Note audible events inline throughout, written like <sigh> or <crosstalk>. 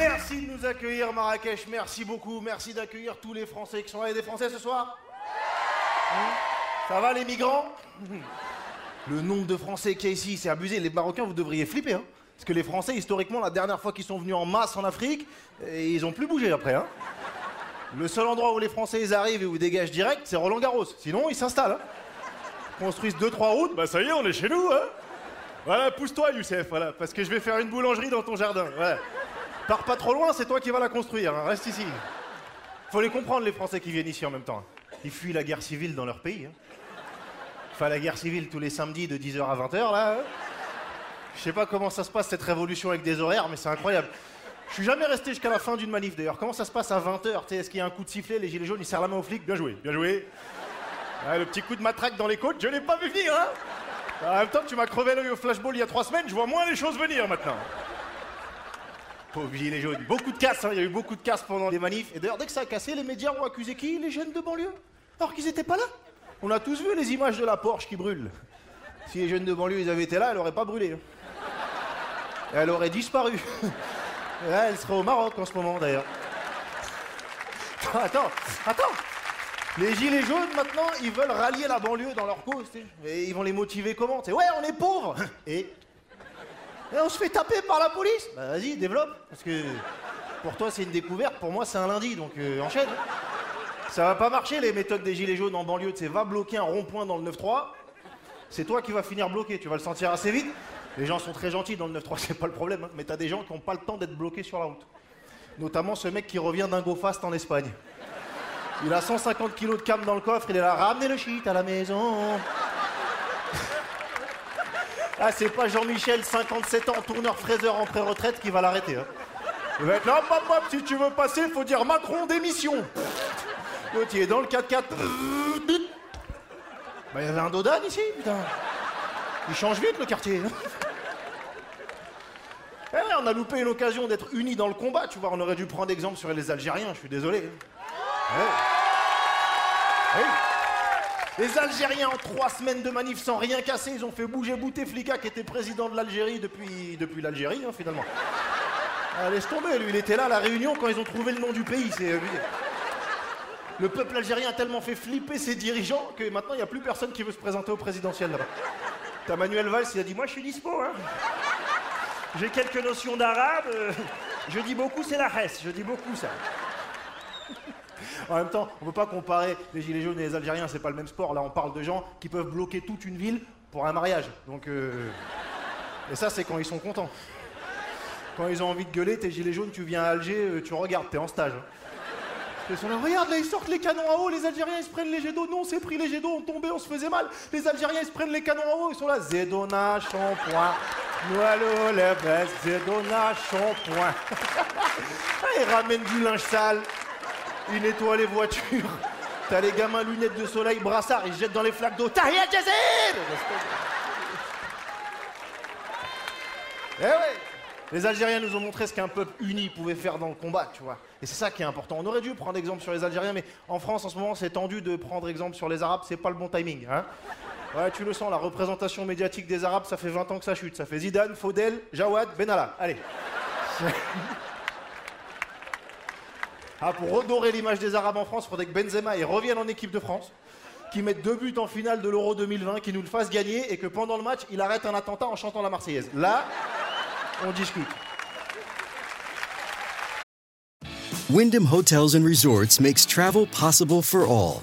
Merci de nous accueillir, Marrakech. Merci beaucoup. Merci d'accueillir tous les Français qui sont là. Il y a des Français ce soir Hein Ça va, les migrants <laughs> Le nombre de Français qu'il y a ici, c'est abusé. Les Marocains, vous devriez flipper. Hein Parce que les Français, historiquement, la dernière fois qu'ils sont venus en masse en Afrique, et ils ont plus bougé après. Hein le seul endroit où les Français ils arrivent et où ils dégagent direct, c'est Roland Garros. Sinon, ils s'installent. Hein Construisent deux, trois routes, bah ça y est, on est chez nous. Voilà, pousse-toi, Youssef, voilà, parce que je vais faire une boulangerie dans ton jardin. Pars pas trop loin, c'est toi qui vas la construire, hein, reste ici. Faut les comprendre, les Français qui viennent ici en même temps. Ils fuient la guerre civile dans leur pays. Hein. Enfin, la guerre civile tous les samedis de 10h à 20h, là. hein. Je sais pas comment ça se passe cette révolution avec des horaires, mais c'est incroyable. Je suis jamais resté jusqu'à la fin d'une manif d'ailleurs. Comment ça se passe à 20h Est-ce qu'il y a un coup de sifflet, les gilets jaunes, ils serrent la main aux flics Bien joué, bien joué. Ouais, le petit coup de matraque dans les côtes, je l'ai pas vu venir, hein En même temps, tu m'as crevé l'œil au flashball il y a trois semaines, je vois moins les choses venir maintenant. Pauvre gilet jaune. Beaucoup de casse, hein. il y a eu beaucoup de casse pendant les manifs. Et d'ailleurs, dès que ça a cassé, les médias ont accusé qui Les jeunes de banlieue? Alors qu'ils étaient pas là? On a tous vu les images de la Porsche qui brûle. Si les jeunes de banlieue ils avaient été là, elle aurait pas brûlé. hein. Elle aurait disparu. <laughs> Là, elle serait au Maroc en ce moment d'ailleurs. Attends, attends. Les gilets jaunes maintenant, ils veulent rallier la banlieue dans leur cause. Et ils vont les motiver comment ouais, on est pauvres. On se fait taper par la police Bah vas-y, développe. Parce que pour toi c'est une découverte, pour moi c'est un lundi, donc euh, enchaîne. Ça va pas marcher les méthodes des gilets jaunes en banlieue, tu sais, va bloquer un rond-point dans le 9-3. C'est toi qui vas finir bloqué, tu vas le sentir assez vite. Les gens sont très gentils dans le 9-3, <laughs> c'est pas le problème, hein. mais t'as des gens qui n'ont pas le temps d'être bloqués sur la route. Notamment ce mec qui revient d'un go fast en Espagne. Il a 150 kilos de cam dans le coffre, il est là, ramenez le shit à la maison. Ah, c'est pas Jean-Michel, 57 ans, tourneur fraiseur en pré-retraite, qui va l'arrêter. hein. Il va être là, hop, hop, si tu veux passer, faut dire Macron démission. L'autre, il est dans le 4x4. Bah, il y avait un Dodan ici, putain. Il change vite le quartier. hein. Eh on a loupé une occasion d'être unis dans le combat, tu vois. On aurait dû prendre exemple sur les Algériens, je suis désolé. Ouais. Oui. Les Algériens, en trois semaines de manif sans rien casser, ils ont fait bouger Bouteflika, qui était président de l'Algérie depuis, l'Algérie, hein, finalement. Ah, laisse tomber, lui, il était là à la Réunion quand ils ont trouvé le nom du pays. Euh, le peuple algérien a tellement fait flipper ses dirigeants que maintenant, il n'y a plus personne qui veut se présenter au présidentiel là-bas. T'as Manuel Valls, il a dit Moi, je suis dispo, hein. J'ai quelques notions d'arabe. euh, je dis beaucoup, c'est la Hesse. Je dis beaucoup, ça. En même temps, on ne peut pas comparer les gilets jaunes et les Algériens, c'est pas le même sport. Là, on parle de gens qui peuvent bloquer toute une ville pour un mariage. Donc, euh, et ça, c'est quand ils sont contents. Quand ils ont envie de gueuler, tes gilets jaunes, tu viens à Alger, euh, tu regardes, t'es en stage. hein. Ils sont là, regarde, là, ils sortent les canons à eau, les Algériens, ils se prennent les jets d'eau. Non, c'est pris les jets d'eau, on tombait, on se faisait mal. Les Algériens, ils se prennent les canons à eau, ils sont là, Zedona, shampoing. Nous allons les Zedona, shampoing. <laughs> Ah, ils ramènent du linge sale, ils nettoient les voitures. T'as les gamins lunettes de soleil, brassard, ils jettent dans les flaques d'eau. Tahia Jazir Eh ouais Les Algériens nous ont montré ce qu'un peuple uni pouvait faire dans le combat, tu vois. Et c'est ça qui est important. On aurait dû prendre exemple sur les Algériens, mais en France, en ce moment, c'est tendu de prendre exemple sur les Arabes, c'est pas le bon timing, hein. Ouais, tu le sens, la représentation médiatique des Arabes, ça fait 20 ans que ça chute. Ça fait Zidane, Faudel, Jawad, Benalla. Allez. Ah, pour redorer l'image des Arabes en France, il faudrait que Benzema revienne en équipe de France, qu'il mette deux buts en finale de l'Euro 2020, qu'il nous le fasse gagner et que pendant le match, il arrête un attentat en chantant la Marseillaise. Là, on discute. Hotels Resorts makes travel possible for all.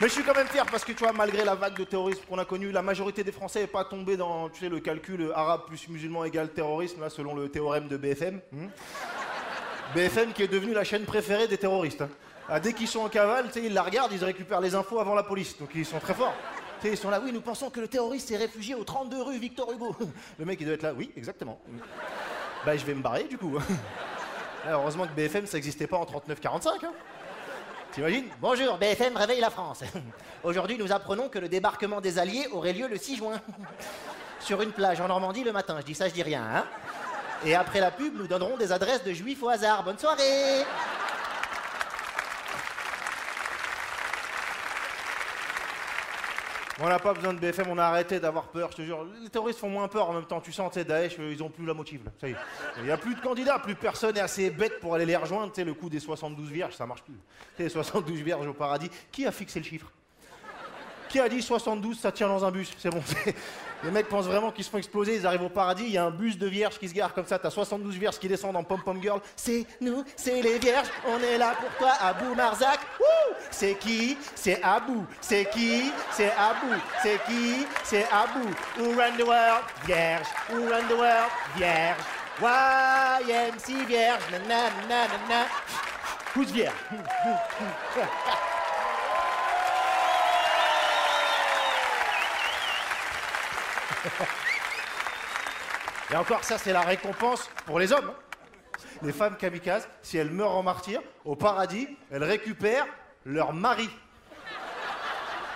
Mais je suis quand même fier parce que tu vois, malgré la vague de terrorisme qu'on a connue, la majorité des Français n'est pas tombée dans tu sais, le calcul arabe plus musulman égale terrorisme, là, selon le théorème de BFM. hmm. BFM qui est devenu la chaîne préférée des terroristes. hein. Ah, dès qu'ils sont en cavale, ils la regardent, ils récupèrent les infos avant la police. Donc ils sont très forts. Tu sais, ils sont là, oui, nous pensons que le terroriste s'est réfugié au 32 rue Victor Hugo. <laughs> Le mec, il doit être là, oui, exactement. Bah, je vais me barrer, du coup. <laughs> Heureusement que BFM, ça n'existait pas en 39-45. Hein. Bonjour, BFM réveille la France. <laughs> Aujourd'hui, nous apprenons que le débarquement des Alliés aurait lieu le 6 juin. <laughs> Sur une plage en Normandie le matin. Je dis ça, je dis rien, hein Et après la pub, nous donnerons des adresses de juifs au hasard. Bonne soirée On n'a pas besoin de BFM, on a arrêté d'avoir peur, je te jure. Les terroristes font moins peur en même temps. Tu sens, tu sais, Daesh, euh, ils ont plus la motive. Là. Ça y est. Il n'y a plus de candidats, plus personne est assez bête pour aller les rejoindre. Tu sais, le coup des 72 vierges, ça marche plus. Tu sais, les 72 vierges au paradis. Qui a fixé le chiffre? Qui a dit 72, ça tient dans un bus? C'est bon. Les mecs pensent vraiment qu'ils se font exploser, ils arrivent au paradis, il y a un bus de vierges qui se gare comme ça, t'as 72 vierges qui descendent en pom-pom girl. C'est nous, c'est les vierges, on est là pour toi, Abou Marzac. C'est qui? C'est Abou. C'est qui? C'est Abou. C'est qui? C'est Abou. Who run the world? Vierge. Who run the world? Vierge. YMC Vierge. Nanana. Who's vierge? <laughs> Et encore, ça, c'est la récompense pour les hommes. hein. Les femmes kamikazes, si elles meurent en martyr, au paradis, elles récupèrent leur mari.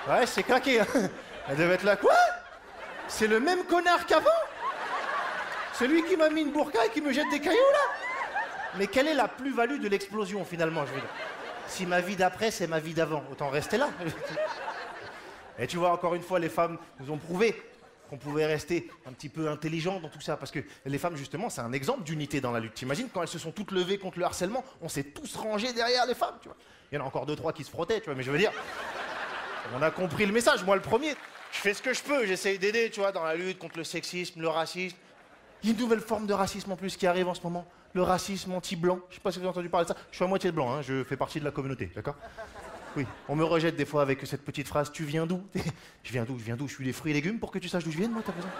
Ouais, c'est claqué. Hein. Elles devaient être là. Quoi? C'est le même connard qu'avant? Celui qui m'a mis une burqa et qui me jette des cailloux, là? Mais quelle est la plus-value de l'explosion, finalement, je veux dire? Si ma vie d'après, c'est ma vie d'avant, autant rester là. Et tu vois, encore une fois, les femmes nous ont prouvé qu'on pouvait rester un petit peu intelligent dans tout ça. Parce que les femmes, justement, c'est un exemple d'unité dans la lutte. T'imagines, quand elles se sont toutes levées contre le harcèlement, on s'est tous rangés derrière les femmes, tu vois. Il y en a encore deux, trois qui se frottaient, tu vois, mais je veux dire, on a compris le message, moi le premier. Je fais ce que je peux, j'essaye d'aider, tu vois, dans la lutte contre le sexisme, le racisme. Il y a une nouvelle forme de racisme en plus qui arrive en ce moment, le racisme anti-blanc. Je sais pas si vous avez entendu parler de ça. Je suis à moitié blanc, hein, je fais partie de la communauté, d'accord? Oui, on me rejette des fois avec cette petite phrase Tu viens d'où? <laughs> Je viens d'où Je viens d'où Je suis des fruits et légumes pour que tu saches d'où je viens, moi, t'as besoin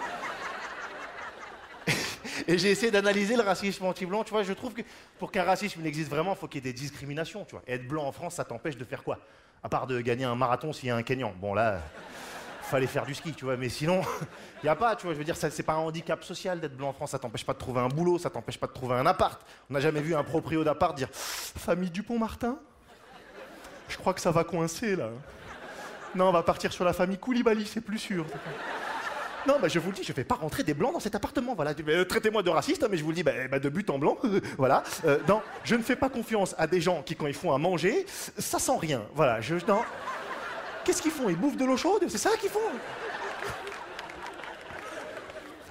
<laughs> Et j'ai essayé d'analyser le racisme anti-blanc. Tu vois, je trouve que pour qu'un racisme il existe vraiment, il faut qu'il y ait des discriminations. Tu vois. Et être blanc en France, ça t'empêche de faire quoi? À part de gagner un marathon s'il y a un Kenyan. Bon, là, <laughs> fallait faire du ski, tu vois. Mais sinon, il n'y a pas, tu vois. Je veux dire, c'est pas un handicap social d'être blanc en France. Ça t'empêche pas de trouver un boulot, ça t'empêche pas de trouver un appart. On n'a jamais vu un proprio d'appart dire Famille Dupont-Martin? Je crois que ça va coincer, là. Non, on va partir sur la famille Koulibaly, c'est plus sûr. Non, bah, je vous le dis, je vais pas rentrer des blancs dans cet appartement. Voilà, Euh, traitez-moi de raciste, hein, mais je vous le dis, bah, bah, de but en blanc. <laughs> voilà. Euh, non, je ne fais pas confiance à des gens qui, quand ils font à manger, ça sent rien. Voilà, je. Qu'est-ce qu'ils font? Ils bouffent de l'eau chaude? C'est ça qu'ils font?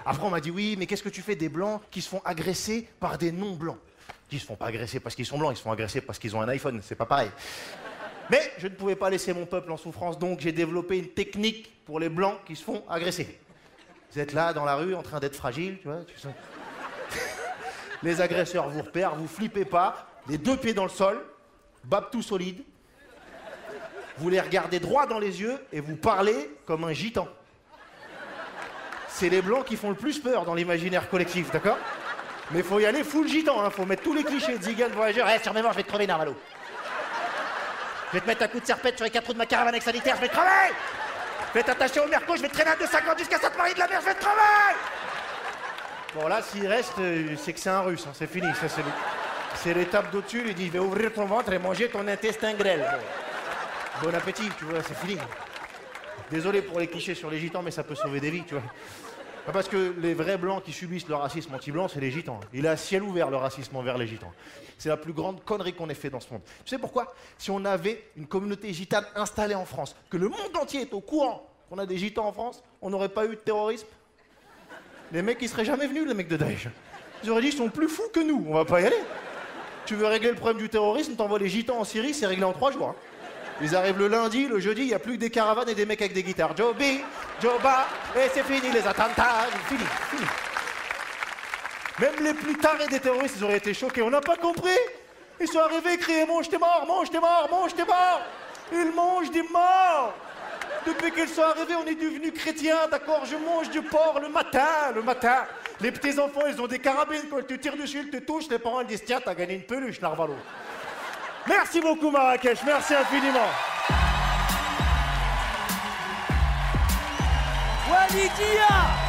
Après, on m'a dit oui, mais qu'est-ce que tu fais des blancs qui se font agresser par des non-blancs? Ils se font pas agresser parce qu'ils sont blancs, ils se font agresser parce qu'ils ont un iPhone. C'est pas pareil. Mais je ne pouvais pas laisser mon peuple en souffrance, donc j'ai développé une technique pour les blancs qui se font agresser. Vous êtes là dans la rue en train d'être fragile, tu vois. tu <laughs> les agresseurs vous repèrent, vous flippez pas, les deux pieds dans le sol, bab tout solide. Vous les regardez droit dans les yeux et vous parlez comme un gitan. C'est les blancs qui font le plus peur dans l'imaginaire collectif, d'accord? Mais faut y aller full gitan, hein, faut mettre tous les clichés de Zigan voyageur. Ouais, sur mémoire, je vais te crever, Narvalo. Je vais te mettre un coup de serpette sur les quatre roues de ma caravane avec sanitaire, je vais te crever Je vais t'attacher au merco, je vais te traîner à 250 jusqu'à Sainte-Marie de la Mer, je vais te crever Bon, là, s'il reste, euh, c'est que c'est un russe, hein, c'est fini. C'est l'étape d'au-dessus. Il dit Je vais ouvrir ton ventre et manger ton intestin grêle. Bon. Bon appétit, tu vois, c'est fini. Désolé pour les clichés sur les gitans, mais ça peut sauver des vies, tu vois. Parce que les vrais blancs qui subissent le racisme anti-blanc, c'est les gitans. Il est à ciel ouvert le racisme envers les gitans. C'est la plus grande connerie qu'on ait fait dans ce monde. Tu sais pourquoi? Si on avait une communauté gitane installée en France, que le monde entier est au courant qu'on a des gitans en France, on n'aurait pas eu de terrorisme? Les mecs, ils seraient jamais venus, les mecs de Daesh. Ils auraient dit, ils sont plus fous que nous, on va pas y aller. Tu veux régler le problème du terrorisme, t'envoies les gitans en Syrie, c'est réglé en trois jours. hein. Ils arrivent le lundi, le jeudi, il n'y a plus que des caravanes et des mecs avec des guitares. Joe B, Joe Ba, et c'est fini les attentats, fini, fini. Même les plus tarés des terroristes, ils auraient été choqués. On n'a pas compris. Ils sont arrivés, criaient Mange, t'es mort, mange, t'es mort, mange, t'es mort. Ils mangent des morts Depuis qu'ils sont arrivés, on est devenus chrétiens, d'accord Je mange du porc le matin, le matin. Les petits-enfants, ils ont des carabines, quand ils te tirent dessus, ils te touchent, les parents ils disent Tiens, t'as gagné une peluche, Narvalo. Merci beaucoup, Marrakech, merci infiniment. Walidia